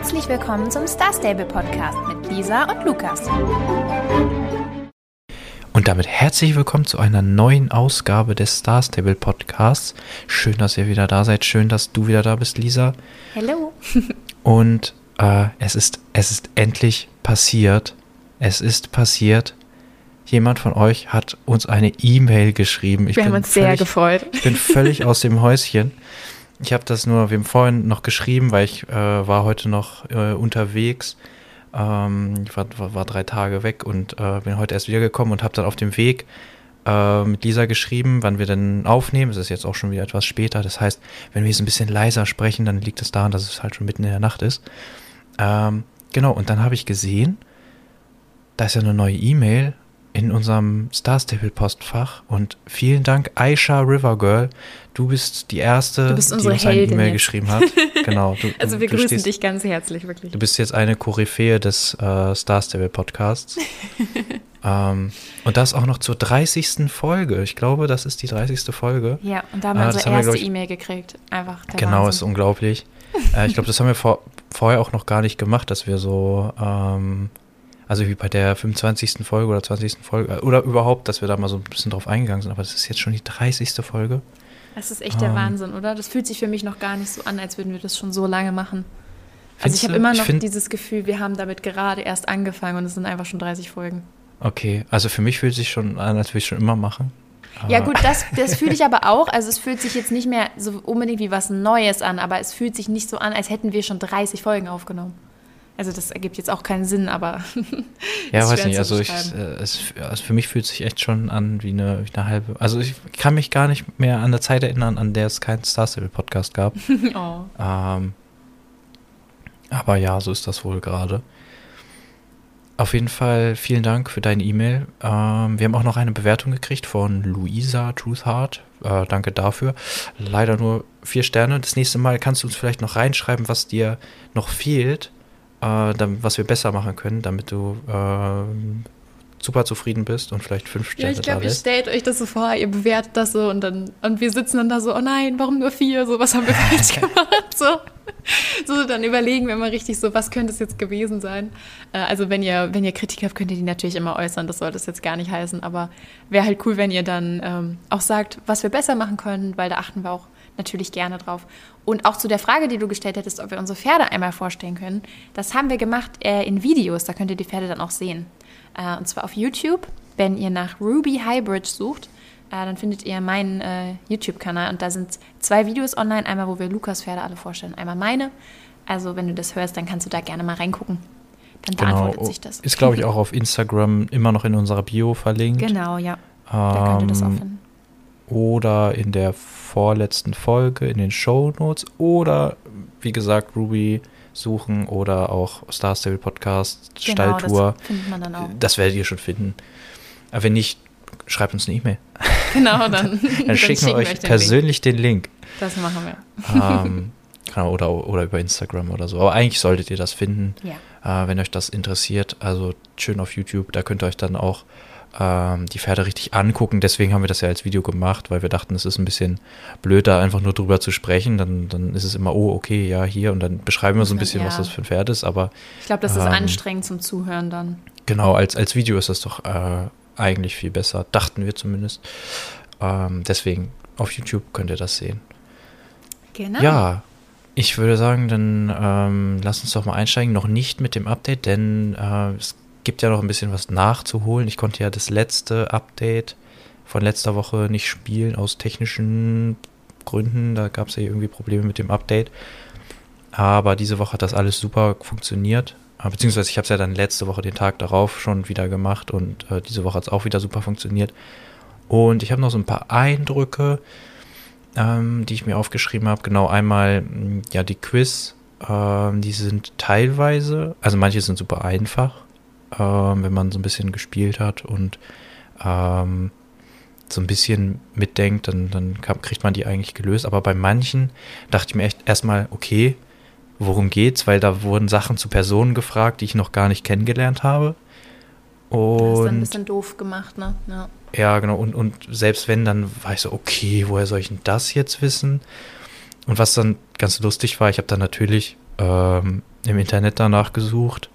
Herzlich willkommen zum Star Stable Podcast mit Lisa und Lukas. Und damit herzlich willkommen zu einer neuen Ausgabe des Star Stable Podcasts. Schön, dass ihr wieder da seid. Schön, dass du wieder da bist, Lisa. Hallo. Und äh, es ist es ist endlich passiert. Es ist passiert. Jemand von euch hat uns eine E-Mail geschrieben. Ich Wir haben uns sehr völlig, gefreut. Ich bin völlig aus dem Häuschen. Ich habe das nur, haben vorhin noch geschrieben, weil ich äh, war heute noch äh, unterwegs. Ähm, ich war, war, war, drei Tage weg und äh, bin heute erst wiedergekommen und habe dann auf dem Weg äh, mit Lisa geschrieben, wann wir denn aufnehmen. Es ist jetzt auch schon wieder etwas später. Das heißt, wenn wir jetzt ein bisschen leiser sprechen, dann liegt es daran, dass es halt schon mitten in der Nacht ist. Ähm, genau, und dann habe ich gesehen, da ist ja eine neue E-Mail in unserem Star Stable Postfach und vielen Dank Aisha Rivergirl. Du bist die erste, bist die uns eine E-Mail geschrieben hat. Genau. Du, also wir grüßen stehst, dich ganz herzlich, wirklich. Du bist jetzt eine Koryphäe des äh, Star Stable Podcasts. ähm, und das auch noch zur 30. Folge. Ich glaube, das ist die 30. Folge. Ja, und da haben wir Äh, unsere erste E-Mail gekriegt. Einfach Genau, ist Wahnsinn. unglaublich. äh, ich glaube, das haben wir vor, vorher auch noch gar nicht gemacht, dass wir so, ähm, also wie bei der 25. Folge oder 20. Folge, äh, oder überhaupt, dass wir da mal so ein bisschen drauf eingegangen sind. Aber das ist jetzt schon die 30. Folge. Das ist echt der Ähm, Wahnsinn, oder? Das fühlt sich für mich noch gar nicht so an, als würden wir das schon so lange machen. Also ich habe immer noch dieses Gefühl, wir haben damit gerade erst angefangen und es sind einfach schon 30 Folgen. Okay, also für mich fühlt sich schon an, als würde ich schon immer machen. Ja Aber- gut, das, das fühle ich aber auch. Also es fühlt sich jetzt nicht mehr so unbedingt wie was Neues an, aber es fühlt sich nicht so an, als hätten wir schon 30 Folgen aufgenommen. Also das ergibt jetzt auch keinen Sinn, aber Ja, weiß nicht, also, ich, äh, es, also für mich fühlt es sich echt schon an wie eine, wie eine halbe. Also ich kann mich gar nicht mehr an eine Zeit erinnern, an der es keinen Star Stable Podcast gab. oh. Ähm, aber ja, so ist das wohl gerade. Auf jeden Fall vielen Dank für deine E-Mail. Ähm, wir haben auch noch eine Bewertung gekriegt von Luisa Truthheart. Äh, danke dafür. Leider nur vier Sterne. Das nächste Mal kannst du uns vielleicht noch reinschreiben, was dir noch fehlt, äh, dann, was wir besser machen können, damit du ähm, super zufrieden bist und vielleicht fünf Ja, Sterne ich da glaube, ihr stellt euch das so vor, ihr bewertet das so und dann und wir sitzen dann da so, oh nein, warum nur vier? So, was haben wir falsch gemacht? So. so, dann überlegen wir mal richtig so, was könnte es jetzt gewesen sein? Äh, also wenn ihr, wenn ihr Kritik habt, könnt ihr die natürlich immer äußern, das soll das jetzt gar nicht heißen, aber wäre halt cool, wenn ihr dann ähm, auch sagt, was wir besser machen können, weil da achten wir auch natürlich gerne drauf. Und auch zu der Frage, die du gestellt hättest, ob wir unsere Pferde einmal vorstellen können, das haben wir gemacht äh, in Videos, da könnt ihr die Pferde dann auch sehen. Äh, und zwar auf YouTube, wenn ihr nach Ruby Hybrid sucht, äh, dann findet ihr meinen äh, YouTube-Kanal und da sind zwei Videos online, einmal wo wir Lukas Pferde alle vorstellen, einmal meine. Also wenn du das hörst, dann kannst du da gerne mal reingucken. Dann beantwortet sich das. Genau. Ist, glaube ich, auch auf Instagram immer noch in unserer Bio verlinkt. Genau, ja. Da könnt ihr das auch Ähm, finden. Oder in der vorletzten Folge in den Show Notes oder wie gesagt Ruby suchen oder auch Star Stable Podcast Genau, Stalltour. das findet man dann auch. Das werdet ihr schon finden. Aber wenn nicht, schreibt uns eine E-Mail. Genau, dann, Dann, schicken wir euch persönlich den Link. Das machen wir. ähm, genau, oder, oder über Instagram oder so. Aber eigentlich solltet ihr das finden, Ja. äh, wenn euch das interessiert. Also schön auf YouTube. Da könnt ihr euch dann auch ähm, die Pferde richtig angucken. Deswegen haben wir das ja als Video gemacht, weil wir dachten, es ist ein bisschen blöd, da einfach nur drüber zu sprechen. Dann, dann ist es immer, oh, okay, ja, hier. Und dann beschreiben wir so ein bisschen, was Ja. das für ein Pferd ist. Aber Ich glaube, das ist Ähm, anstrengend zum Zuhören dann. genau, als, als Video ist das doch äh, eigentlich viel besser. Dachten wir zumindest. Ähm, deswegen, auf YouTube könnt ihr das sehen. Genau. Ja, ich würde sagen, dann ähm, lass uns doch mal einsteigen. Noch nicht mit dem Update, denn äh, es gibt ja noch ein bisschen was nachzuholen. Ich konnte ja das letzte Update von letzter Woche nicht spielen aus technischen Gründen. Da gab es ja irgendwie Probleme mit dem Update. Aber diese Woche hat das alles super funktioniert. Äh, Beziehungsweise ich habe es ja dann letzte Woche den Tag darauf schon wieder gemacht und äh, diese Woche hat es auch wieder super funktioniert. Und ich habe noch so ein paar Eindrücke, ähm, die ich mir aufgeschrieben habe. Genau, einmal mh, ja die Quiz, ähm, die sind teilweise, also manche sind super einfach, ähm, wenn man so ein bisschen gespielt hat und ähm, so ein bisschen mitdenkt, dann, dann kam, kriegt man die eigentlich gelöst. Aber bei manchen dachte ich mir echt erstmal, okay, worum geht's? Weil da wurden Sachen zu Personen gefragt, die ich noch gar nicht kennengelernt habe. Das ist dann ein Und bisschen doof gemacht, ne? Ja. ja, genau. Und, und selbst wenn, dann war ich so, okay, woher soll ich denn das jetzt wissen? und was dann ganz lustig war, ich habe dann natürlich ähm, im Internet danach gesucht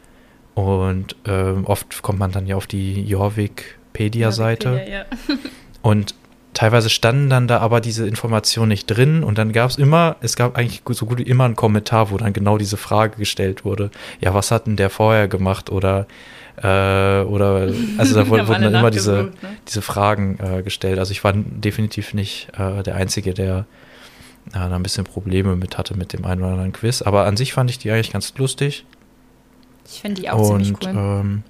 und ähm, oft kommt man dann ja auf die Jorvik-Pedia-Seite. Ja, und teilweise standen dann da aber diese Informationen nicht drin und dann gab es immer, es gab eigentlich so gut wie immer einen Kommentar, wo dann genau diese Frage gestellt wurde. Ja, was hat denn der vorher gemacht oder äh, oder also da wurden, dann immer diese, ne? diese Fragen äh, gestellt. Also ich war definitiv nicht äh, der Einzige, der da ein bisschen Probleme mit hatte mit dem einen oder anderen Quiz. Aber an sich fand ich die eigentlich ganz lustig. Ich finde die auch und, ziemlich cool. Ähm,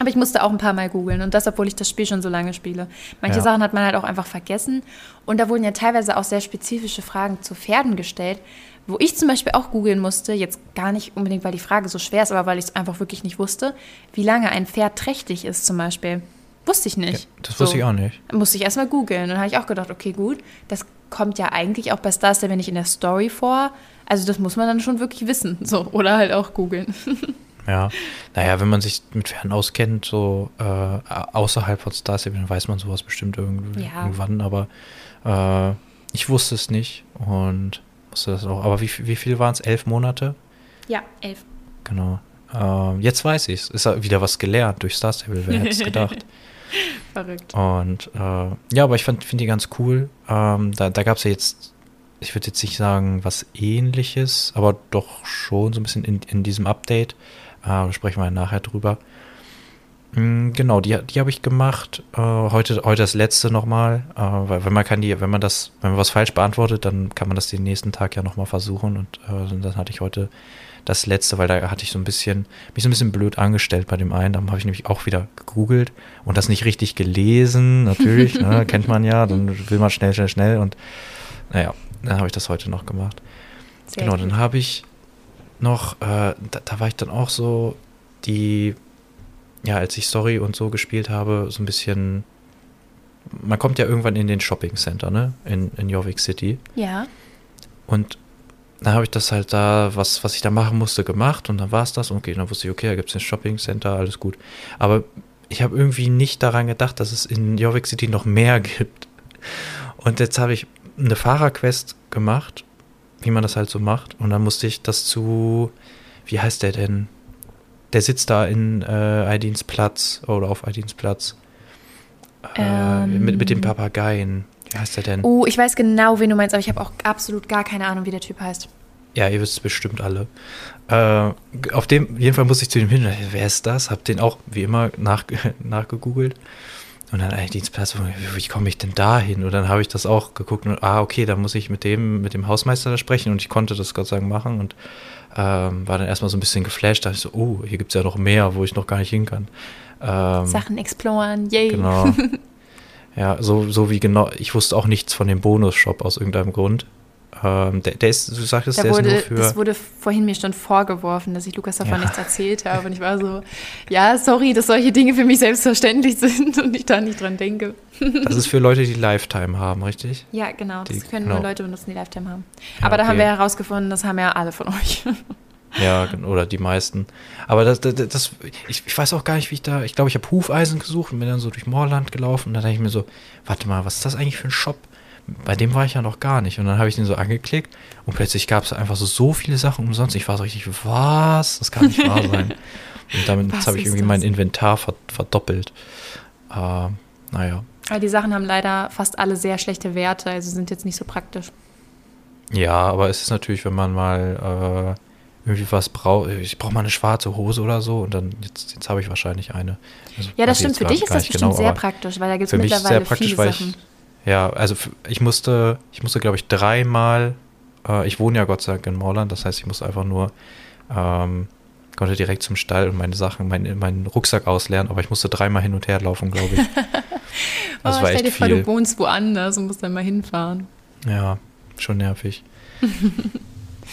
aber ich musste auch ein paar Mal googeln und das, obwohl ich das Spiel schon so lange spiele. Manche ja. Sachen hat man halt auch einfach vergessen. Und da wurden ja teilweise auch sehr spezifische Fragen zu Pferden gestellt, wo ich zum Beispiel auch googeln musste, jetzt gar nicht unbedingt, weil die Frage so schwer ist, aber weil ich es einfach wirklich nicht wusste, wie lange ein Pferd trächtig ist zum Beispiel. Wusste ich nicht. Ja, das so. wusste ich auch nicht. Musste ich erstmal googeln. Und dann habe ich auch gedacht, okay, gut, das kommt ja eigentlich auch bei Star Stable nicht in der Story vor. Also das muss man dann schon wirklich wissen. So. Oder halt auch googeln. Ja, naja, wenn man sich mit Pferden auskennt, so äh, außerhalb von Star Stable, dann weiß man sowas bestimmt irgendwie, ja. irgendwann, aber äh, ich wusste es nicht und wusste das auch. Aber wie, wie viel waren es? Elf Monate? Ja, elf. Genau. Äh, jetzt weiß ich es. Ist wieder was gelernt durch Star Stable, wer hätte es gedacht. Verrückt. Und äh, ja, aber ich finde die ganz cool. Ähm, da da gab es ja jetzt, ich würde jetzt nicht sagen, was ähnliches, aber doch schon so ein bisschen in, in diesem Update. Äh, sprechen wir nachher drüber. Mm, genau, die, die habe ich gemacht. Äh, heute, heute das letzte nochmal, äh, weil wenn man kann die, wenn man das, wenn man was falsch beantwortet, dann kann man das den nächsten Tag ja nochmal versuchen. Und äh, dann hatte ich heute das letzte, weil da hatte ich so ein bisschen, mich so ein bisschen blöd angestellt bei dem einen. Da habe ich nämlich auch wieder gegoogelt und das nicht richtig gelesen, natürlich, ne, kennt man ja, dann will man schnell, schnell, schnell und naja, dann habe ich das heute noch gemacht. Sehr genau, dann habe ich noch, äh, da, da war ich dann auch so, die, ja, als ich Story und so gespielt habe, so ein bisschen, man kommt ja irgendwann in den Shopping Center, ne, in, in Jorvik City. Ja. Und dann habe ich das halt da, was, was ich da machen musste, gemacht und dann war es das. Okay, dann wusste ich, okay, da gibt es ein Shopping Center, alles gut. Aber ich habe irgendwie nicht daran gedacht, dass es in Jorvik City noch mehr gibt. Und jetzt habe ich eine Fahrerquest gemacht, wie man das halt so macht. Und dann musste ich das zu, wie heißt der denn? Der sitzt da in äh, Aidins Platz oder auf Aidins Platz. Äh, ähm. mit, mit dem Papageien. Wie heißt der denn? Oh, ich weiß genau, wen du meinst, aber ich habe auch absolut gar keine Ahnung, wie der Typ heißt. Ja, ihr wisst es bestimmt alle. Äh, auf dem, jeden Fall muss ich zu dem hin. Wer ist das? Hab den auch, wie immer, nach, nachgegoogelt. Und dann eigentlich Dienstplatz, wie komme ich denn da hin? Und dann habe ich das auch geguckt und, ah, okay, da muss ich mit dem, mit dem Hausmeister da sprechen und ich konnte das Gott sei Dank machen und ähm, war dann erstmal so ein bisschen geflasht. Da dachte ich so, oh, hier gibt es ja noch mehr, wo ich noch gar nicht hin kann. Ähm, Sachen exploren, yay. Genau. Ja, so, so wie genau, ich wusste auch nichts von dem Bonus-Shop aus irgendeinem Grund. Ähm, der, der, ist, du sagtest, da der wurde, ist nur für. Das wurde vorhin mir schon vorgeworfen, dass ich Lukas davon ja. nichts erzählt habe. Und ich war so, ja, sorry, dass solche Dinge für mich selbstverständlich sind und ich da nicht dran denke. Das ist für Leute, die Lifetime haben, richtig? Ja, genau. Das die, können genau. nur Leute benutzen, die Lifetime haben. Ja, Aber da haben wir herausgefunden, das haben ja alle von euch. Ja, oder die meisten. Aber das, das, das ich, ich, weiß auch gar nicht, wie ich da, ich glaube, ich habe Hufeisen gesucht und bin dann so durch Moorland gelaufen und dann dachte ich mir so, warte mal, was ist das eigentlich für ein Shop? Bei dem war ich ja noch gar nicht. Und dann habe ich den so angeklickt und plötzlich gab es einfach so, so viele Sachen umsonst. Ich war so richtig, was? Das kann nicht wahr sein. Und damit habe ich irgendwie das? mein Inventar verdoppelt. Äh, naja. Aber die Sachen haben leider fast alle sehr schlechte Werte, also sind jetzt nicht so praktisch. Ja, aber es ist natürlich, wenn man mal äh, irgendwie was brauche, ich brauche mal eine schwarze Hose oder so und dann jetzt, jetzt habe ich wahrscheinlich eine. Also, ja, das stimmt. Für dich ist das bestimmt genau, sehr praktisch, weil da gibt es mittlerweile viele Sachen. Ja, also ich musste, ich musste, glaube ich, dreimal, äh, ich wohne ja Gott sei Dank in Morland, das heißt, ich musste einfach nur, ähm, konnte direkt zum Stall und meine Sachen, meinen mein Rucksack ausleeren, aber ich musste dreimal hin und her laufen, glaube ich. das oh, war stell dir vor, du wohnst woanders und musst dann mal hinfahren. Ja, schon nervig.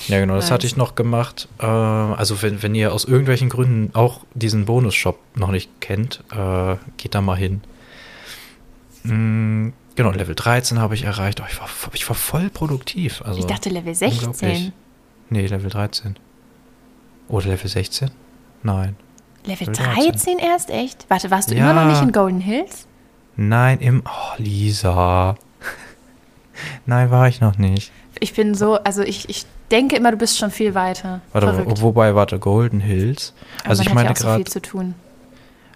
Ja, genau, das nice. hatte ich noch gemacht. Äh, also, wenn, wenn ihr aus irgendwelchen Gründen auch diesen Bonus-Shop noch nicht kennt, äh, geht da mal hin. Mhm, genau, Level 13 habe ich erreicht. Oh, ich, war, ich war voll produktiv. Also, ich dachte Level 16. Nee, Level 13. Oder Level 16? Nein. Level, Level 13, 13 erst? Echt? Warte, warst du ja. immer noch nicht in Golden Hills? Nein, im. Oh, Lisa. Nein, war ich noch nicht. ich bin so, also ich, ich denke immer, du bist schon viel weiter. Warte, Verrückt. wobei, warte, Golden Hills. Also ich meine ja auch so gerade, viel zu tun.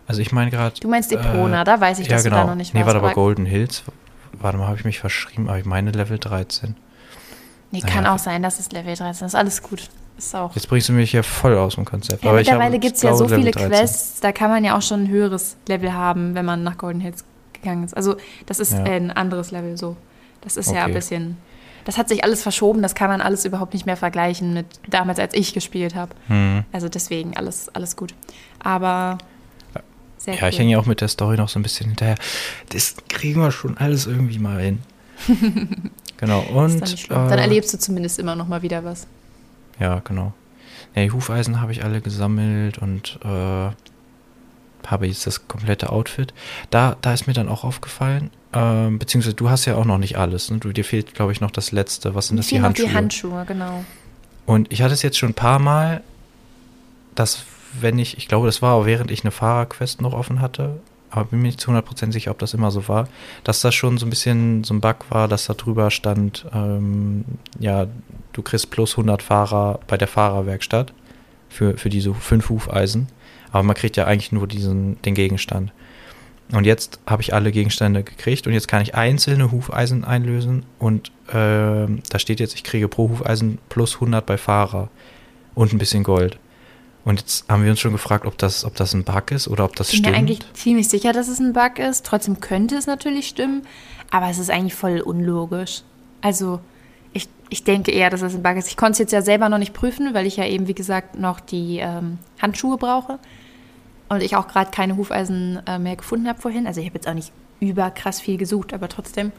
also ich meine gerade. Du meinst Epona, da weiß ich, ja, dass genau. du da noch nicht nee, warst. warte, aber aber- Golden Hills. Warte mal, habe ich mich verschrieben, aber ich meine Level 13. Nee, Naja, kann auch sein, das ist Level 13. Ist alles gut. Ist auch. Jetzt bringst du mich hier voll aus dem Konzept. Ja, mittlerweile gibt es ja so viele Level 13. Quests, da kann man ja auch schon ein höheres Level haben, wenn man nach Golden Hills gegangen ist. Also das ist Ja. ein anderes Level so. Das ist ja ein Okay. bisschen. Das hat sich alles verschoben, das kann man alles überhaupt nicht mehr vergleichen mit damals, als ich gespielt habe. Hm. Also deswegen alles, alles gut. Aber sehr Ja, ich cool. hänge ja auch mit der Story noch so ein bisschen hinterher. Das kriegen wir schon alles irgendwie mal hin. genau, und. dann, schlimm. dann äh, erlebst du zumindest immer noch mal wieder was. Ja, genau. Ja, die Hufeisen habe ich alle gesammelt und äh, habe jetzt das komplette Outfit. Da, da ist mir dann auch aufgefallen, ähm, beziehungsweise du hast ja auch noch nicht alles. Ne? Du, dir fehlt, glaube ich, noch das letzte. Was sind das? Die Handschuhe. die Handschuhe, genau. Und ich hatte es jetzt schon ein paar Mal, dass wenn ich, ich glaube, das war auch während ich eine Fahrerquest noch offen hatte, aber bin mir nicht zu 100% sicher, ob das immer so war, dass das schon so ein bisschen so ein Bug war, dass da drüber stand, ähm, ja, du kriegst plus 100 Fahrer bei der Fahrerwerkstatt für, für diese fünf Hufeisen, aber man kriegt ja eigentlich nur diesen, den Gegenstand. Und jetzt habe ich alle Gegenstände gekriegt und jetzt kann ich einzelne Hufeisen einlösen und ähm, da steht jetzt, ich kriege pro Hufeisen plus 100 bei Fahrer und ein bisschen Gold. Und jetzt haben wir uns schon gefragt, ob das, ob das ein Bug ist oder ob das Ich bin stimmt. mir eigentlich ziemlich sicher, dass es ein Bug ist. Trotzdem könnte es natürlich stimmen, aber es ist eigentlich voll unlogisch. Also, ich, ich denke eher, dass es ein Bug ist. Ich konnte es jetzt ja selber noch nicht prüfen, weil ich ja eben, wie gesagt, noch die ähm, Handschuhe brauche. Und ich auch gerade keine Hufeisen äh, mehr gefunden habe vorhin. Also, ich habe jetzt auch nicht überkrass viel gesucht, aber trotzdem.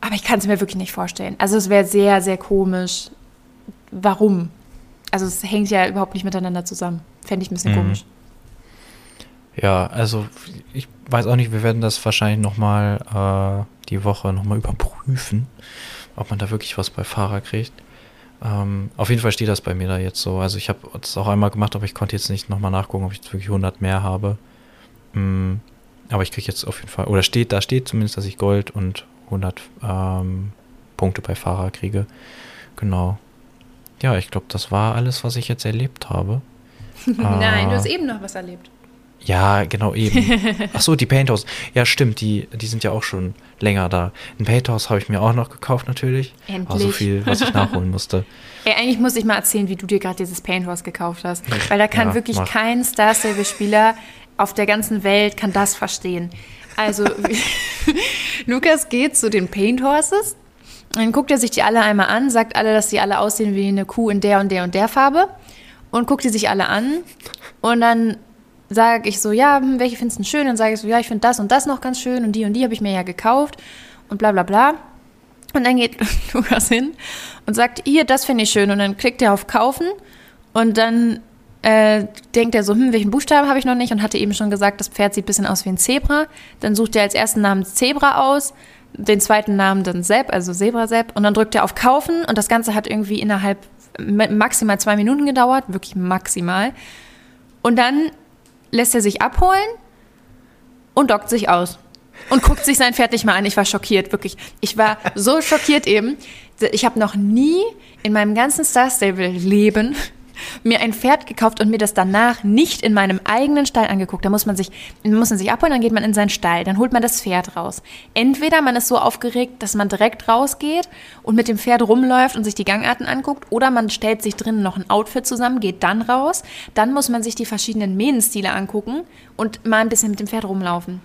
Aber ich kann es mir wirklich nicht vorstellen. Also, es wäre sehr, sehr komisch. Warum? Also, es hängt ja überhaupt nicht miteinander zusammen. Fände ich ein bisschen Mhm. komisch. Ja, also ich weiß auch nicht, wir werden das wahrscheinlich nochmal äh, die Woche nochmal überprüfen, ob man da wirklich was bei Fahrer kriegt. Ähm, auf jeden Fall steht das bei mir da jetzt so. Also ich habe es auch einmal gemacht, aber ich konnte jetzt nicht nochmal nachgucken, ob ich jetzt wirklich 100 mehr habe. Mm, aber ich kriege jetzt auf jeden Fall, oder steht, da steht zumindest, dass ich Gold und 100 ähm, Punkte bei Fahrer kriege. Genau. Ja, ich glaube, das war alles, was ich jetzt erlebt habe. Nein, du Ah. hast eben noch was erlebt. Ja, genau eben. Ach so, die Painthouse. Ja, stimmt, die, die sind ja auch schon länger da. Ein Painthouse habe ich mir auch noch gekauft natürlich. Endlich. War so viel, was ich nachholen musste. Ey, eigentlich muss ich mal erzählen, wie du dir gerade dieses Painthouse gekauft hast. Weil da kann Ja, wirklich mach. kein Star Stable-Spieler auf der ganzen Welt kann das verstehen. Also, Lukas geht zu den Paint Horses, dann guckt er sich die alle einmal an, sagt alle, dass sie alle aussehen wie eine Kuh in der und der und der Farbe und guckt die sich alle an und dann sage ich so, ja, hm, welche findest du schön? Dann sage ich so, ja, ich finde das und das noch ganz schön und die und die habe ich mir ja gekauft und bla bla bla. Und dann geht Lukas hin und sagt, hier, das finde ich schön. Und dann klickt er auf Kaufen und dann äh, denkt er so, hm, welchen Buchstaben habe ich noch nicht? Und hatte eben schon gesagt, das Pferd sieht ein bisschen aus wie ein Zebra. Dann sucht er als ersten Namen Zebra aus, den zweiten Namen dann Sepp, also Zebra Sepp. Und dann drückt er auf Kaufen und das Ganze hat irgendwie innerhalb ma- maximal zwei Minuten gedauert, wirklich maximal. Und dann lässt er sich abholen und dockt sich aus. Und guckt sich sein Pferd nicht mal an. Ich war schockiert, wirklich. Ich war so schockiert eben. Ich habe noch nie in meinem ganzen Star Stable-Leben mir ein Pferd gekauft und mir das danach nicht in meinem eigenen Stall angeguckt. Da muss man sich, muss man sich abholen, dann geht man in seinen Stall, dann holt man das Pferd raus. Entweder man ist so aufgeregt, dass man direkt rausgeht und mit dem Pferd rumläuft und sich die Gangarten anguckt, oder man stellt sich drinnen noch ein Outfit zusammen, geht dann raus. Dann muss man sich die verschiedenen Mähnenstile angucken und mal ein bisschen mit dem Pferd rumlaufen.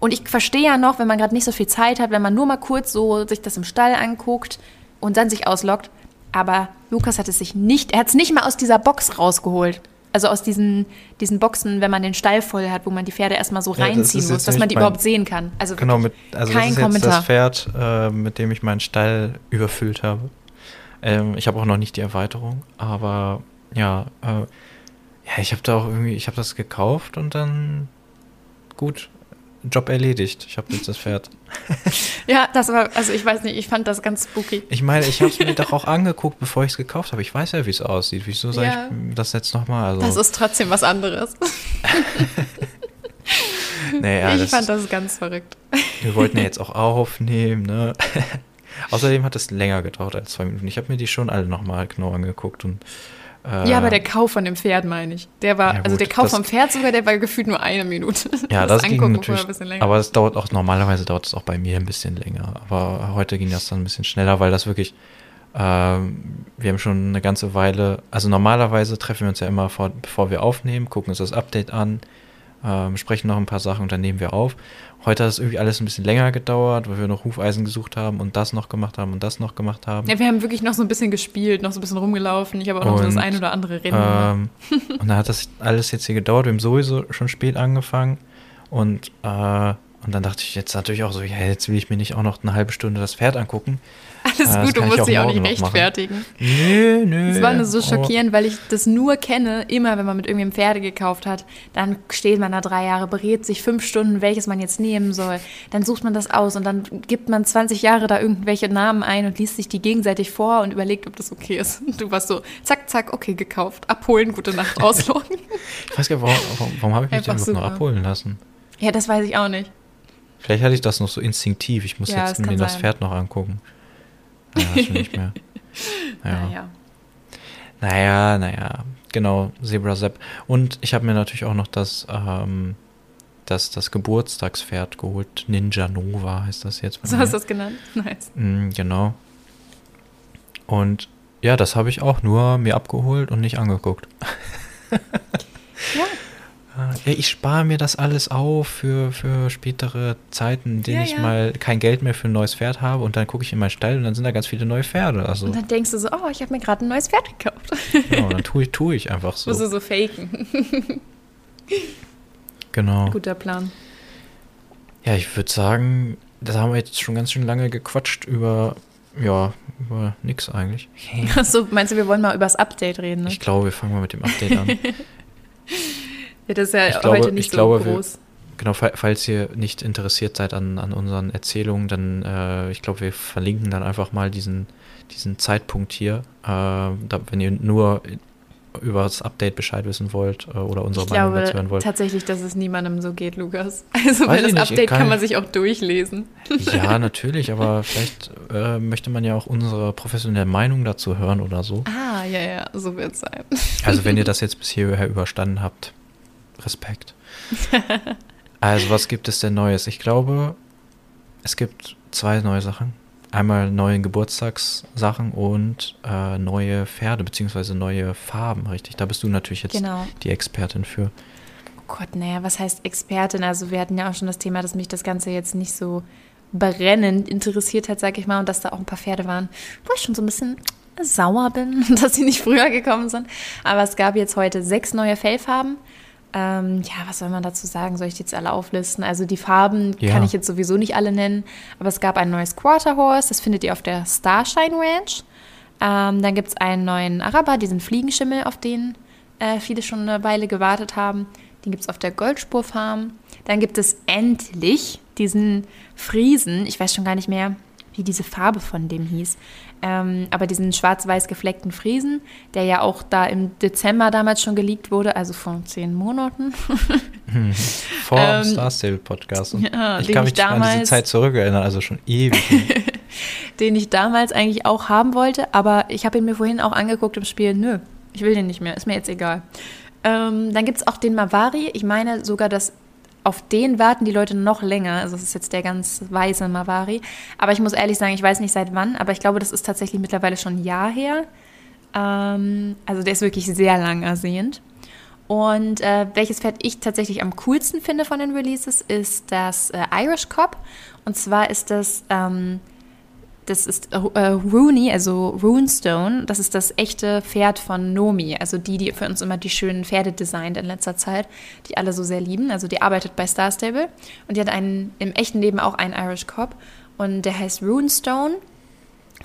Und ich verstehe ja noch, wenn man gerade nicht so viel Zeit hat, wenn man nur mal kurz so sich das im Stall anguckt und dann sich ausloggt. Aber Lukas hat es sich nicht, er hat es nicht mal aus dieser Box rausgeholt. Also aus diesen, diesen Boxen, wenn man den Stall voll hat, wo man die Pferde erstmal so Ja, das reinziehen ist muss, dass man die mein- überhaupt sehen kann. Also Genau, mit, also kein das ist jetzt Kommentar. das Pferd, äh, mit dem ich meinen Stall überfüllt habe. Ähm, ich habe auch noch nicht die Erweiterung, aber ja, äh, ja, ich habe da auch irgendwie, ich habe das gekauft und dann gut, Job erledigt. Ich habe jetzt das Pferd. Ja, das war, also ich weiß nicht, ich fand das ganz spooky. Ich meine, ich habe es mir doch auch angeguckt, bevor ich es gekauft habe. Ich weiß ja, wie es aussieht. Wieso soll Ja. ich das jetzt nochmal? Also, Das ist trotzdem was anderes. nee, ja, ich das, fand das ganz verrückt. wir wollten ja jetzt auch aufnehmen, ne? Außerdem hat es länger gedauert als zwei Minuten. Ich habe mir die schon alle nochmal genau angeguckt und äh, Ja, aber der Kauf von dem Pferd meine ich. Der war, Ja, also gut, der Kauf das- vom Pferd sogar, der war gefühlt nur eine Minute. Ja, das, ging Angucken natürlich. vorher ein bisschen länger. Aber es dauert auch, normalerweise dauert es auch bei mir ein bisschen länger. Aber heute ging das dann ein bisschen schneller, weil das wirklich, ähm, wir haben schon eine ganze Weile, also normalerweise treffen wir uns ja immer, vor, bevor wir aufnehmen, gucken uns das Update an, ähm, sprechen noch ein paar Sachen und dann nehmen wir auf. Heute hat es irgendwie alles ein bisschen länger gedauert, weil wir noch Hufeisen gesucht haben und das noch gemacht haben und das noch gemacht haben. ja, wir haben wirklich noch so ein bisschen gespielt, noch so ein bisschen rumgelaufen. Ich habe auch noch so das Und, ein oder andere Rennen gemacht. Ähm, und dann hat das alles jetzt hier gedauert. Wir haben sowieso schon spät angefangen. Und, äh, und dann dachte ich jetzt natürlich auch so, ja, jetzt will ich mir nicht auch noch eine halbe Stunde das Pferd angucken. Alles äh, das gut, du kann ich musst auch dich auch morgen nicht rechtfertigen. Nö, nö. Es war nur so oh. schockierend, weil ich das nur kenne, immer wenn man mit irgendwem Pferde gekauft hat, dann steht man da drei Jahre, berät sich fünf Stunden, welches man jetzt nehmen soll. Dann sucht man das aus und dann gibt man 20 Jahre da irgendwelche Namen ein und liest sich die gegenseitig vor und überlegt, ob das okay ist. Und du warst so, zack, zack, okay, gekauft. Abholen, gute Nacht, ausloggen. Ich weiß gar nicht, warum, warum, warum habe ich mich denn Einfach noch abholen lassen? ja, das weiß ich auch nicht. Vielleicht hatte ich das noch so instinktiv. Ich muss Ja, jetzt das mir das sein. Pferd noch angucken. Ja, schon nicht mehr. Ja. Naja. Naja, naja, genau, Zebra Sepp. Und ich habe mir natürlich auch noch das, ähm, das, das Geburtstagspferd geholt. Ninja Nova heißt das jetzt. So mir. hast du das genannt? Nice. Mm, genau. Und ja, das habe ich auch nur mir abgeholt und nicht angeguckt. Ja. Ja, ich spare mir das alles auf für, für spätere Zeiten, in denen Ja, ich ja. mal kein Geld mehr für ein neues Pferd habe und dann gucke ich in meinen Stall und dann sind da ganz viele neue Pferde. Also Und dann denkst du so, oh, ich habe mir gerade ein neues Pferd gekauft. genau, dann tue ich, tue ich einfach so. Musst du so faken. Genau. Guter Plan. Ja, ich würde sagen, da haben wir jetzt schon ganz schön lange gequatscht über, ja, über nix eigentlich. Achso, meinst du, wir wollen mal über das Update reden? Ne? Ich glaube, wir fangen mal mit dem Update an. Ja, das ist ja Ich glaube- heute nicht ich so glaube, wir- groß. Genau, fa- falls ihr nicht interessiert seid an, an unseren Erzählungen, dann, äh, ich glaube, wir verlinken dann einfach mal diesen, diesen Zeitpunkt hier, äh, da, wenn ihr nur über das Update Bescheid wissen wollt äh, oder unsere Ich Meinung glaube dazu hören wollt. tatsächlich, dass es niemandem so geht, Lukas. Also Weiß weil das Update kann- kann man sich auch durchlesen. Ja, natürlich, aber vielleicht äh, möchte man ja auch unsere professionelle Meinung dazu hören oder so. Ah, ja, ja, so wird es sein. Also wenn ihr das jetzt bis hierher überstanden habt, Respekt. Also was gibt es denn Neues? Ich glaube, es gibt zwei neue Sachen. Einmal neue Geburtstagssachen und äh, neue Pferde beziehungsweise neue Farben, richtig. Da bist du natürlich jetzt Genau. die Expertin für. Oh Gott, naja, was heißt Expertin? Also wir hatten ja auch schon das Thema, dass mich das Ganze jetzt nicht so brennend interessiert hat, sag ich mal, und dass da auch ein paar Pferde waren, wo ich schon so ein bisschen sauer bin, dass sie nicht früher gekommen sind. Aber es gab jetzt heute sechs neue Fellfarben. Ähm, ja, was soll man dazu sagen? Soll ich die jetzt alle auflisten? Also die Farben Ja. kann ich jetzt sowieso nicht alle nennen, aber es gab ein neues Quarter Horse, das findet ihr auf der Starshine Ranch. Ähm, dann gibt es einen neuen Araber, diesen Fliegenschimmel, auf den äh, viele schon eine Weile gewartet haben. Den gibt es auf der Goldspur Farm. Dann gibt es endlich diesen Friesen. Ich weiß schon gar nicht mehr, wie diese Farbe von dem hieß. Ähm, aber diesen schwarz-weiß gefleckten Friesen, der ja auch da im Dezember damals schon geleakt wurde, also vor zehn Monaten. Vor Ähm, dem Star Stable Podcast. Und ja, ich kann ich mich an diese Zeit zurückerinnern, also schon ewig. den ich damals eigentlich auch haben wollte, aber ich habe ihn mir vorhin auch angeguckt im Spiel. Nö, ich will den nicht mehr, ist mir jetzt egal. Ähm, dann gibt es auch den Mavari. Ich meine sogar, dass auf den warten die Leute noch länger. Also das ist jetzt der ganz weiße Mavari. Aber ich muss ehrlich sagen, ich weiß nicht seit wann, aber ich glaube, das ist tatsächlich mittlerweile schon ein Jahr her. Ähm, also der ist wirklich sehr lang ersehnt. Und äh, welches Pferd ich tatsächlich am coolsten finde von den Releases, ist das äh, Irish Cop. Und zwar ist das, ähm, das ist äh, Rooney, also Runestone. Das ist das echte Pferd von Nomi. Also die, die für uns immer die schönen Pferde designt in letzter Zeit, die alle so sehr lieben. Also die arbeitet bei Star Stable. Und die hat einen, im echten Leben auch einen Irish Cop. Und der heißt Runestone.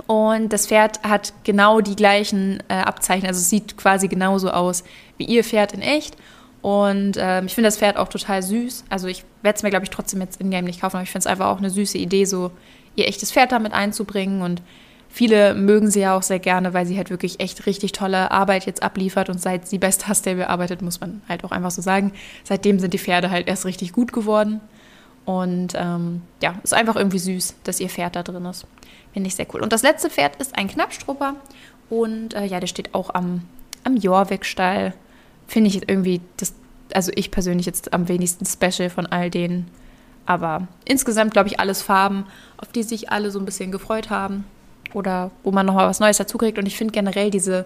Und das Pferd hat genau die gleichen äh, Abzeichen, also es sieht quasi genauso aus wie ihr Pferd in echt. Und ähm, ich finde das Pferd auch total süß. Also ich werde es mir, glaube ich, trotzdem jetzt in-game nicht kaufen, aber ich finde es einfach auch eine süße Idee, so ihr echtes Pferd damit einzubringen. Und viele mögen sie ja auch sehr gerne, weil sie halt wirklich echt richtig tolle Arbeit jetzt abliefert. Und seit sie bei Star Stable arbeitet, muss man halt auch einfach so sagen, seitdem sind die Pferde halt erst richtig gut geworden. Und ähm, ja, ist einfach irgendwie süß, dass ihr Pferd da drin ist. Finde ich sehr cool. Und das letzte Pferd ist ein Knappstrupper. Und äh, ja, der steht auch am, am Jorvik-Stall. Finde ich irgendwie, das, also ich persönlich jetzt am wenigsten special von all denen. Aber insgesamt, glaube ich, alles Farben, auf die sich alle so ein bisschen gefreut haben. Oder wo man nochmal was Neues dazukriegt. Und ich finde generell diese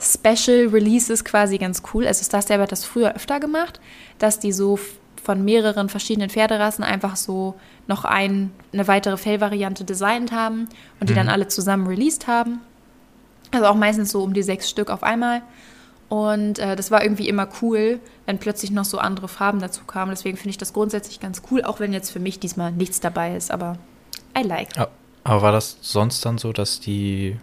Special Releases quasi ganz cool. Also Star Stable hat das früher öfter gemacht, dass die so von mehreren verschiedenen Pferderassen einfach so noch ein, eine weitere Fellvariante designt haben und die mhm. dann alle zusammen released haben. Also auch meistens so um die sechs Stück auf einmal. Und äh, das war irgendwie immer cool, wenn plötzlich noch so andere Farben dazu kamen. Deswegen finde ich das grundsätzlich ganz cool, auch wenn jetzt für mich diesmal nichts dabei ist. Aber I like. Aber war das sonst dann so, dass die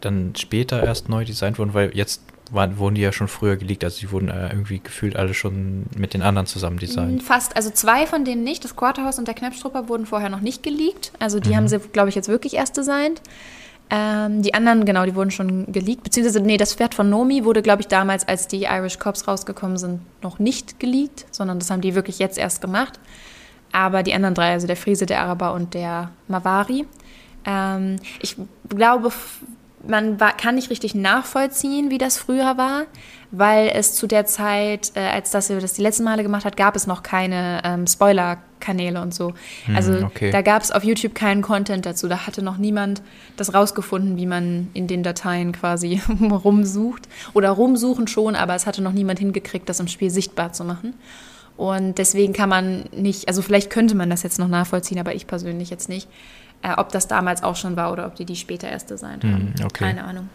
dann später erst neu designt wurden? Weil jetzt waren, wurden die ja schon früher geleakt, also die wurden äh, irgendwie gefühlt alle schon mit den anderen zusammen designt. Mm, fast, also zwei von denen nicht. Das Quarterhouse und der Knappstrupper wurden vorher noch nicht geleakt. Also die mhm. haben sie, glaube ich, jetzt wirklich erst designt. Ähm, die anderen, genau, die wurden schon geleakt. Beziehungsweise, nee, das Pferd von Nomi wurde, glaube ich, damals, als die Irish Cops rausgekommen sind, noch nicht geleakt, sondern das haben die wirklich jetzt erst gemacht. Aber die anderen drei, also der Friese, der Araber und der Mavari, ähm, ich glaube, man war, kann nicht richtig nachvollziehen, wie das früher war, weil es zu der Zeit, äh, als das das die letzten Male gemacht hat, gab es noch keine ähm, Spoiler-Kanäle und so. Hm, also okay. da gab es auf YouTube keinen Content dazu. Da hatte noch niemand das rausgefunden, wie man in den Dateien quasi rumsucht. Oder rumsuchen schon, aber es hatte noch niemand hingekriegt, das im Spiel sichtbar zu machen. Und deswegen kann man nicht, also vielleicht könnte man das jetzt noch nachvollziehen, aber ich persönlich jetzt nicht äh, ob das damals auch schon war oder ob die die später erst designt haben. Hm, okay. Keine Ahnung.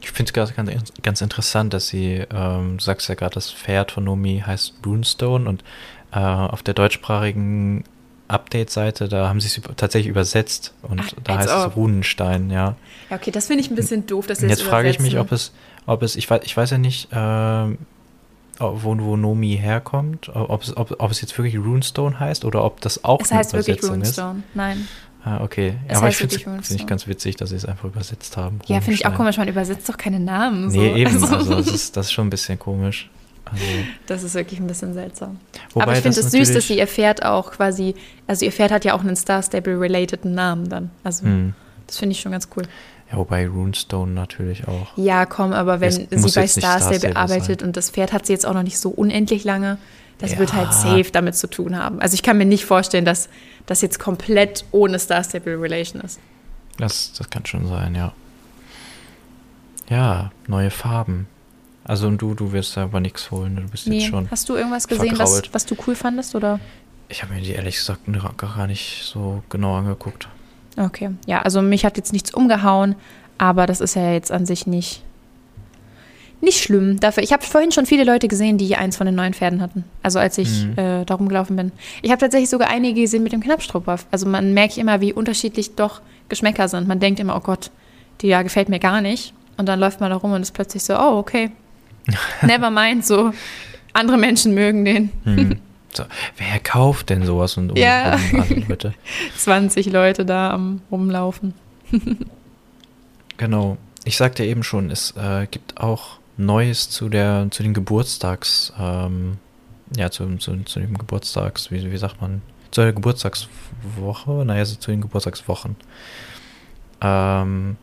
Ich finde es ganz, ganz interessant, dass sie, ähm, du sagst ja gerade, das Pferd von Nomi heißt Runestone und äh, auf der deutschsprachigen Update-Seite, da haben sie es tatsächlich übersetzt und Ach, da heißt ob. es Runenstein, ja. Ja, okay, das finde ich ein bisschen doof, dass sie Jetzt frage ich mich, ob es, ob es, ich weiß, ich weiß ja nicht, äh, wo, wo Nomi herkommt, ob es, ob, ob es jetzt wirklich Runestone heißt oder ob das auch es heißt wirklich Runestone, ist. nein. Ah, okay. Ja, aber ich finde es find ganz witzig, dass sie es einfach übersetzt haben. Ja, finde ich auch komisch. Man übersetzt doch keine Namen. Nee, so. eben. Also, also das, ist, das ist schon ein bisschen komisch. Also, das ist wirklich ein bisschen seltsam. aber ich finde es süß, dass sie ihr Pferd auch quasi, also ihr Pferd hat ja auch einen Star Stable-relateden Namen dann. Also hm. das finde ich schon ganz cool. Ja, wobei Runestone natürlich auch. Ja, komm, aber wenn es sie bei Star, Star Stable arbeitet sein. und das Pferd hat sie jetzt auch noch nicht so unendlich lange, das ja. wird halt safe damit zu tun haben. Also ich kann mir nicht vorstellen, dass das jetzt komplett ohne Star Stable Relation ist. Das, das kann schon sein, ja. Ja, neue Farben. Also und du, du wirst aber nichts holen, du bist nee. jetzt schon. Hast du irgendwas gesehen, was, was du cool fandest, oder? Ich habe mir die ehrlich gesagt gar nicht so genau angeguckt. Okay, ja, also mich hat jetzt nichts umgehauen, aber das ist ja jetzt an sich nicht nicht schlimm. Dafür, ich habe vorhin schon viele Leute gesehen, die eins von den neuen Pferden hatten. Also als ich mhm. äh, da rumgelaufen bin. Ich habe tatsächlich sogar einige gesehen mit dem Knappstrupper. Also man merkt immer, wie unterschiedlich doch Geschmäcker sind. Man denkt immer, oh Gott, die ja gefällt mir gar nicht. Und dann läuft man da rum und ist plötzlich so, oh, okay. Never mind, so. Andere Menschen mögen den. Mhm. So, wer kauft denn sowas und um, ja. um an, bitte? 20 Leute da am Rumlaufen. genau. Ich sagte eben schon, es äh, gibt auch Neues zu der, zu den Geburtstags, ähm, ja, zu, zu, zu dem Geburtstags, wie, wie sagt man, zu der Geburtstagswoche, naja, also zu den Geburtstagswochen. Ähm,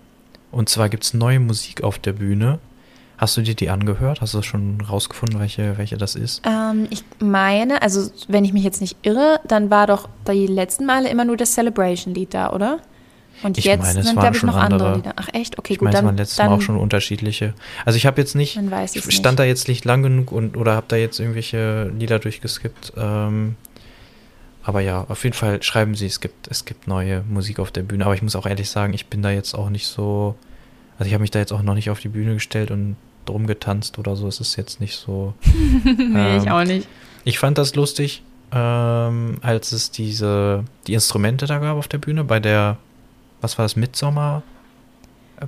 und zwar gibt es neue Musik auf der Bühne. Hast du dir die angehört? Hast du schon rausgefunden, welche, welche das ist? Ähm, ich meine, also wenn ich mich jetzt nicht irre, dann war doch die letzten Male immer nur das Celebration-Lied da, oder? Und ich jetzt meine, es sind, glaube ich, noch andere. andere Lieder. Ach echt? Okay, ich gut. Meine, es waren letztes Mal auch schon unterschiedliche. Also ich habe jetzt nicht, ich stand nicht. da jetzt nicht lang genug und oder habe da jetzt irgendwelche Lieder durchgeskippt. Ähm, aber ja, auf jeden Fall schreiben sie, es gibt, es gibt neue Musik auf der Bühne. Aber ich muss auch ehrlich sagen, ich bin da jetzt auch nicht so. Also ich habe mich da jetzt auch noch nicht auf die Bühne gestellt und drum getanzt oder so. Es ist jetzt nicht so. nee, ähm, ich auch nicht. Ich fand das lustig, ähm, als es diese die Instrumente da gab auf der Bühne bei der was war das, Midsommer?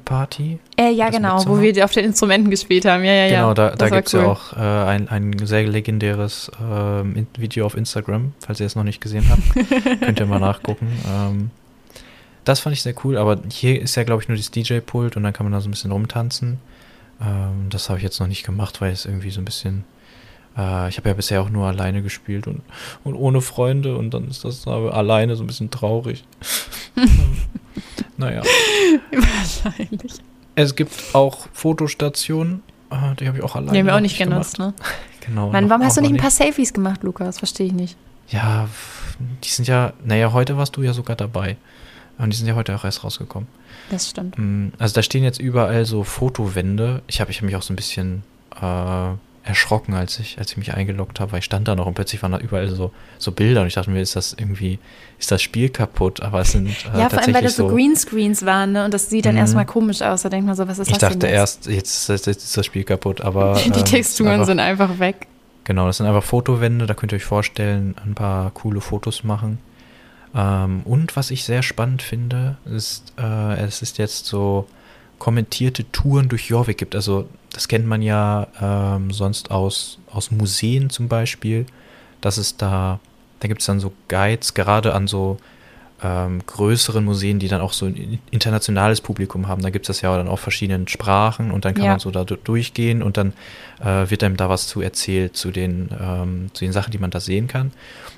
Party? Äh, ja, genau, Midsommar? wo wir auf den Instrumenten gespielt haben. Ja, ja, genau, ja. da, da gibt es cool. ja auch äh, ein, ein sehr legendäres äh, Video auf Instagram, falls ihr es noch nicht gesehen habt. könnt ihr mal nachgucken. Ähm, das fand ich sehr cool, aber hier ist ja, glaube ich, nur das DJ-Pult und dann kann man da so ein bisschen rumtanzen. Ähm, das habe ich jetzt noch nicht gemacht, weil es irgendwie so ein bisschen Äh, ich habe ja bisher auch nur alleine gespielt und, und ohne Freunde und dann ist das alleine so ein bisschen traurig. naja. Wahrscheinlich. Es gibt auch Fotostationen, äh, die habe ich auch alleine. Die haben wir auch nicht genutzt, gemacht. ne? Genau. Mann, warum hast du nicht ein paar Selfies gemacht, Lukas? Verstehe ich nicht. Ja, die sind ja, naja, heute warst du ja sogar dabei. Und die sind ja heute auch erst rausgekommen. Das stimmt. Mm, also da stehen jetzt überall so Fotowände. Ich habe ich hab mich auch so ein bisschen äh, erschrocken, als ich, als ich mich eingeloggt habe, weil ich stand da noch und plötzlich waren da überall so, so Bilder und ich dachte mir, ist das irgendwie, ist das Spiel kaputt? Aber es sind äh, Ja, vor allem, weil das so Greenscreens waren ne? und das sieht dann mhm. erstmal komisch aus. Da denkt man so, was ist ich das Ich dachte erst, jetzt, jetzt, ist das Spiel kaputt, aber Die ähm, Texturen einfach, sind einfach weg. Genau, das sind einfach Fotowände, da könnt ihr euch vorstellen, ein paar coole Fotos machen. Ähm, und was ich sehr spannend finde, ist, äh, es ist jetzt so kommentierte Touren durch Jorvik gibt. Also das kennt man ja ähm, sonst aus, aus Museen zum Beispiel, dass es da, da gibt es dann so Guides, gerade an so ähm, größeren Museen, die dann auch so ein internationales Publikum haben. Da gibt es das ja dann auch verschiedenen Sprachen und dann kann ja. man so da durchgehen und dann äh, wird einem da was zu erzählt zu den, ähm, zu den Sachen, die man da sehen kann.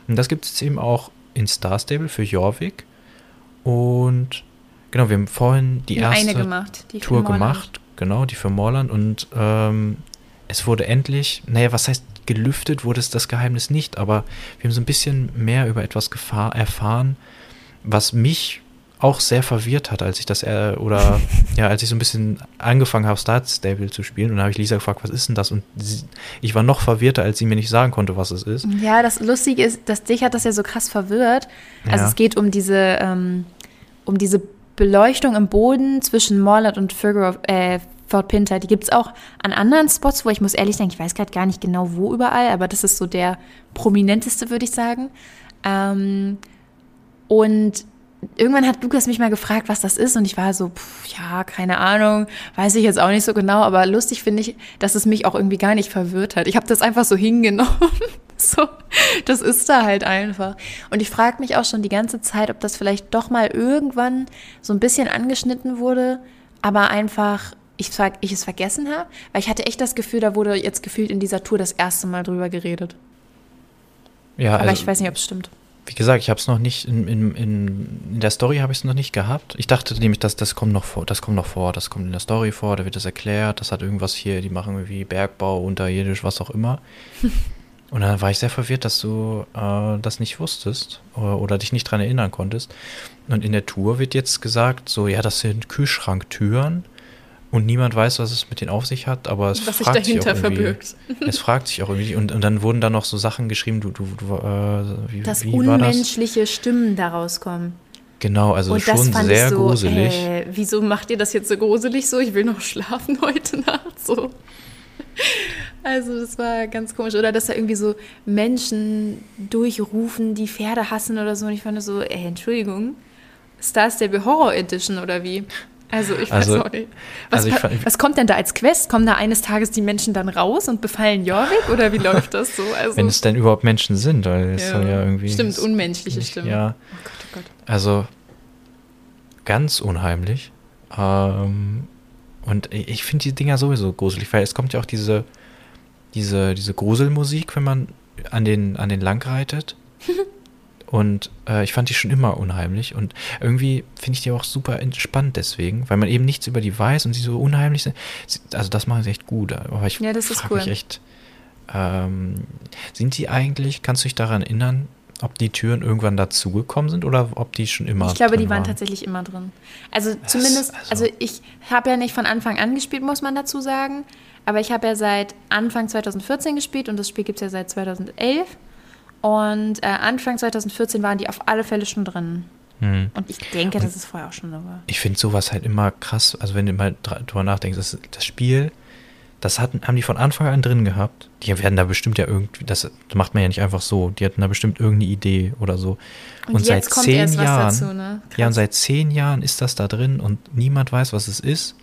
Und das gibt es eben auch in Star Stable für Jorvik. Und genau, wir haben vorhin die, die erste gemacht, die Tour gemacht, genau, die für Morland. Und ähm, es wurde endlich, naja, was heißt gelüftet, wurde es das Geheimnis nicht, aber wir haben so ein bisschen mehr über etwas erfahren, was mich auch sehr verwirrt hat, als ich das äh, oder ja, als ich so ein bisschen angefangen habe, Star Stable zu spielen und dann habe ich Lisa gefragt, was ist denn das? Und sie, ich war noch verwirrter, als sie mir nicht sagen konnte, was es ist. Ja, das Lustige ist, dass dich hat das ja so krass verwirrt. Also ja. es geht um diese ähm, um diese Beleuchtung im Boden zwischen Morland und Figure äh, Fort Pinter. Die gibt es auch an anderen Spots, wo ich muss ehrlich sagen, ich weiß gerade gar nicht genau wo überall, aber das ist so der prominenteste, würde ich sagen. Ähm, und irgendwann hat Lukas mich mal gefragt, was das ist und ich war so, pff, ja, keine Ahnung, weiß ich jetzt auch nicht so genau, aber lustig finde ich, dass es mich auch irgendwie gar nicht verwirrt hat. Ich habe das einfach so hingenommen. so, das ist da halt einfach. Und ich frage mich auch schon die ganze Zeit, ob das vielleicht doch mal irgendwann so ein bisschen angeschnitten wurde, aber einfach ich, ich es vergessen habe, weil ich hatte echt das Gefühl, da wurde jetzt gefühlt in dieser Tour das erste Mal drüber geredet. Ja, aber also, ich weiß nicht, ob es stimmt wie gesagt, ich habe es noch nicht in, in, in, der Story habe ich es noch nicht gehabt. Ich dachte nämlich, dass das kommt noch vor, das kommt noch vor, das kommt in der Story vor, da wird das erklärt, das hat irgendwas hier, die machen irgendwie Bergbau, unterirdisch, was auch immer. Und dann war ich sehr verwirrt, dass du äh, das nicht wusstest oder, oder, dich nicht dran erinnern konntest. Und in der Tour wird jetzt gesagt, so, ja, das sind Kühlschranktüren und niemand weiß, was es mit denen auf sich hat, aber es was fragt sich dahinter sich auch verbirgt. Es fragt sich auch irgendwie. Und, und dann wurden da noch so Sachen geschrieben, du, du, du äh, wie, Dass wie unmenschliche das? Stimmen daraus kommen. Genau, also und schon sehr so, gruselig. Äh, wieso macht ihr das jetzt so gruselig so? Ich will noch schlafen heute Nacht so. Also das war ganz komisch. Oder dass da irgendwie so Menschen durchrufen, die Pferde hassen oder so. Und ich fand so, ey, Entschuldigung, Star Stable Horror Edition oder wie? Also ich weiß also, auch nicht. Was, also ich, was, kommt denn da als Quest? Kommen da eines Tages die Menschen dann raus und befallen Jorvik oder wie läuft das so? Also, Wenn es denn überhaupt Menschen sind, weil es ja, ja irgendwie. Stimmt, unmenschliche Stimmen. Ja. Oh Gott, oh Gott. Also ganz unheimlich. Ähm, und ich finde die Dinger sowieso gruselig, weil es kommt ja auch diese, diese, diese Gruselmusik, wenn man an den, an den lang reitet. Und äh, ich fand die schon immer unheimlich. Und irgendwie finde ich die auch super entspannt deswegen, weil man eben nichts über die weiß und sie so unheimlich sind. Also das machen sie echt gut. Aber ich ja, frage cool. mich echt, ähm, sind die eigentlich, kannst du dich daran erinnern, ob die Türen irgendwann dazugekommen sind oder ob die schon immer Ich glaube, die waren, waren tatsächlich immer drin. Also das, zumindest, also, also ich habe ja nicht von Anfang an gespielt, muss man dazu sagen. Aber ich habe ja seit Anfang 2014 gespielt und das Spiel gibt es ja seit 2011. Und äh, Anfang 2014 waren die auf alle Fälle schon drin. Hm. Und ich denke, das ist vorher auch schon da Ich finde sowas halt immer krass. Also, wenn du mal drüber nachdenkst, das, das Spiel, das hatten, haben die von Anfang an drin gehabt. Die werden da bestimmt ja irgendwie, das macht man ja nicht einfach so. Die hatten da bestimmt irgendeine Idee oder so. Und, und seit zehn Jahren, dazu, ne? ja, und seit zehn Jahren ist das da drin und niemand weiß, was es ist.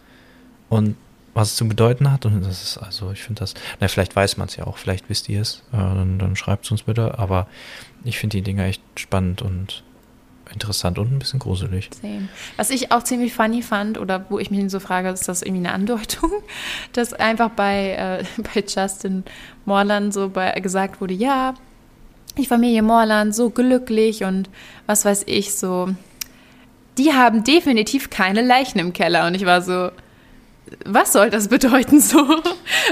Und was es zu bedeuten hat. Und das ist, also ich finde das, na, vielleicht weiß man es ja auch, vielleicht wisst ihr es, äh, dann, dann schreibt es uns bitte. Aber ich finde die Dinger echt spannend und interessant und ein bisschen gruselig. Same. Was ich auch ziemlich funny fand, oder wo ich mich so frage, ist das irgendwie eine Andeutung, dass einfach bei, äh, bei Justin Morland so bei, gesagt wurde, ja, die Familie Morland so glücklich und was weiß ich, so, die haben definitiv keine Leichen im Keller. Und ich war so, was soll das bedeuten so?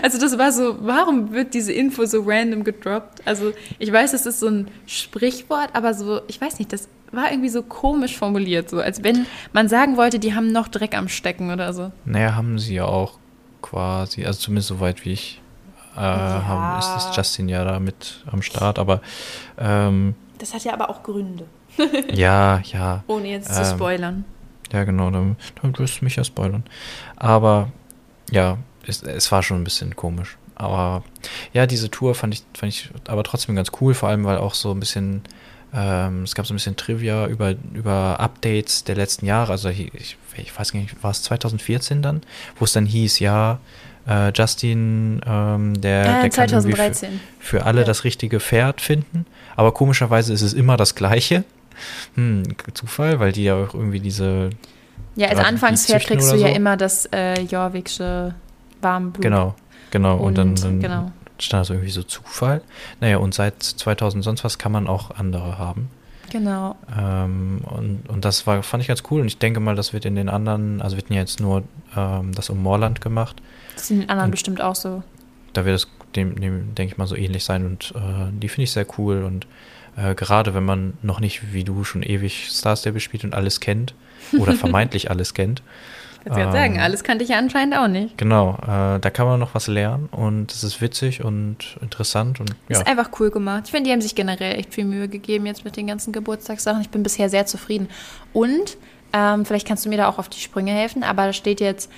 Also das war so, warum wird diese Info so random gedroppt? Also ich weiß, es ist so ein Sprichwort, aber so, ich weiß nicht, das war irgendwie so komisch formuliert, so als wenn man sagen wollte, die haben noch Dreck am Stecken oder so. Naja, haben sie ja auch quasi, also zumindest soweit wie ich äh, ja. haben, ist das Justin ja da mit am Start, aber ähm, das hat ja aber auch Gründe. ja, ja. Ohne jetzt zu ähm, spoilern. Ja, genau, dann, dann wirst du mich ja spoilern. Aber ja, es, es war schon ein bisschen komisch. Aber ja, diese Tour fand ich, fand ich aber trotzdem ganz cool, vor allem weil auch so ein bisschen, ähm, es gab so ein bisschen Trivia über, über Updates der letzten Jahre. Also ich, ich weiß gar nicht, war es 2014 dann, wo es dann hieß, ja, äh, Justin, ähm, der, äh, der kann 2013. Für, für alle ja. das richtige Pferd finden. Aber komischerweise ist es immer das gleiche. Hm, Zufall, weil die ja auch irgendwie diese. Ja, als Anfangspferd kriegst du ja immer das äh, Jorviksche Warmblut. Genau, genau. Und, und dann, dann genau. stand das irgendwie so Zufall. Naja, und seit 2000 sonst was kann man auch andere haben. Genau. Ähm, und, und das war, fand ich ganz cool. Und ich denke mal, das wird in den anderen, also wird ja jetzt nur ähm, das um Moorland gemacht. Das ist in den anderen und bestimmt auch so. Da wird es dem, dem denke ich mal, so ähnlich sein. Und äh, die finde ich sehr cool. Und äh, gerade wenn man noch nicht wie du schon ewig Star Stable spielt und alles kennt oder vermeintlich alles kennt. Ich würde ähm, sagen, alles kannte ich anscheinend auch nicht. Genau, äh, da kann man noch was lernen und es ist witzig und interessant und ja. Ist einfach cool gemacht. Ich finde, die haben sich generell echt viel Mühe gegeben jetzt mit den ganzen Geburtstagssachen. Ich bin bisher sehr zufrieden. Und ähm, vielleicht kannst du mir da auch auf die Sprünge helfen, aber da steht jetzt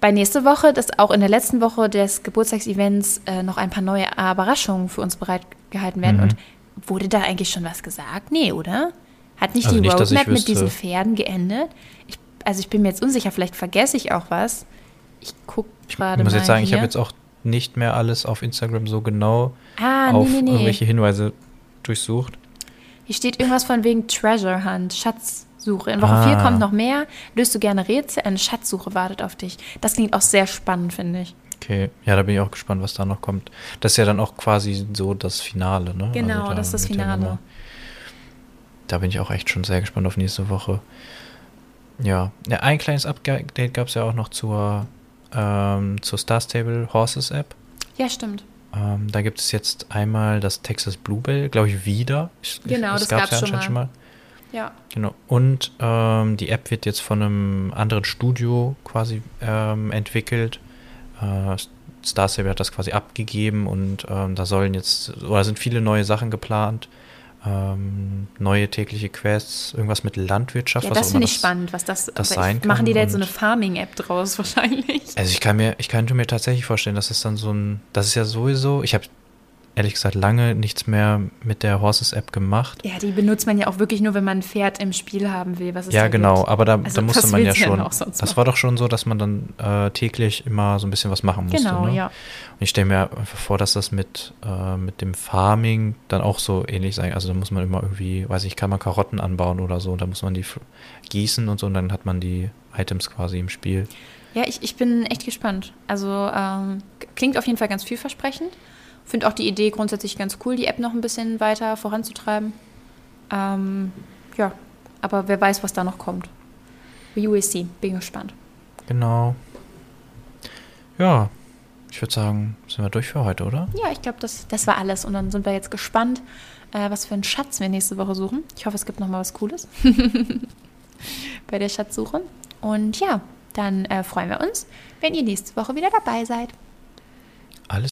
bei nächste Woche, dass auch in der letzten Woche des Geburtstagsevents äh, noch ein paar neue Überraschungen für uns bereitgehalten werden. Mhm. Und Wurde da eigentlich schon was gesagt? Nee, oder? Hat nicht also die nicht, Roadmap mit diesen Pferden geendet? Ich, also ich bin mir jetzt unsicher, vielleicht vergesse ich auch was. Ich gucke gerade mal. Ich muss jetzt sagen, hier. ich habe jetzt auch nicht mehr alles auf Instagram so genau ah, auf nee, nee, nee. irgendwelche Hinweise durchsucht. Hier steht irgendwas von wegen Treasure Hunt, Schatzsuche. In Woche ah. 4 kommt noch mehr. Löst du gerne Rätsel? Eine Schatzsuche wartet auf dich. Das klingt auch sehr spannend, finde ich. Okay, ja, da bin ich auch gespannt, was da noch kommt. Das ist ja dann auch quasi so das Finale, ne? Genau, also da das ist das Finale. Da bin ich auch echt schon sehr gespannt auf nächste Woche. Ja, ja ein kleines Update gab es ja auch noch zur, ähm, zur Star Stable Horses App. Ja, stimmt. Ähm, da gibt es jetzt einmal das Texas Bluebell, glaube ich, wieder. Ich, genau, das, das gab es ja schon, schon mal. Ja. Genau. Und ähm, die App wird jetzt von einem anderen Studio quasi ähm, entwickelt. Äh, Star Stable hat das quasi abgegeben und ähm, da sollen jetzt, oder sind viele neue Sachen geplant. Ähm, neue tägliche Quests, irgendwas mit Landwirtschaft. Ja, das finde ich spannend, was das, das sein kann. Machen die da jetzt so eine Farming-App draus wahrscheinlich? Also ich kann mir, ich könnte mir tatsächlich vorstellen, dass es dann so ein, das ist ja sowieso, ich habe ehrlich gesagt lange nichts mehr mit der Horses-App gemacht. Ja, die benutzt man ja auch wirklich nur, wenn man ein Pferd im Spiel haben will. Was es ja, genau, gibt. aber da, also, da musste man ja schon. Das war doch schon so, dass man dann äh, täglich immer so ein bisschen was machen musste. Genau, ne? ja. Und ich stelle mir einfach vor, dass das mit, äh, mit dem Farming dann auch so ähnlich sein. Also da muss man immer irgendwie, weiß ich, kann man Karotten anbauen oder so und da muss man die gießen und so und dann hat man die Items quasi im Spiel. Ja, ich, ich bin echt gespannt. Also ähm, klingt auf jeden Fall ganz vielversprechend. Finde auch die Idee grundsätzlich ganz cool, die App noch ein bisschen weiter voranzutreiben. Ähm, ja, aber wer weiß, was da noch kommt. USC, bin gespannt. Genau. Ja, ich würde sagen, sind wir durch für heute, oder? Ja, ich glaube, das, das war alles. Und dann sind wir jetzt gespannt, äh, was für einen Schatz wir nächste Woche suchen. Ich hoffe, es gibt noch mal was Cooles bei der Schatzsuche. Und ja, dann äh, freuen wir uns, wenn ihr nächste Woche wieder dabei seid.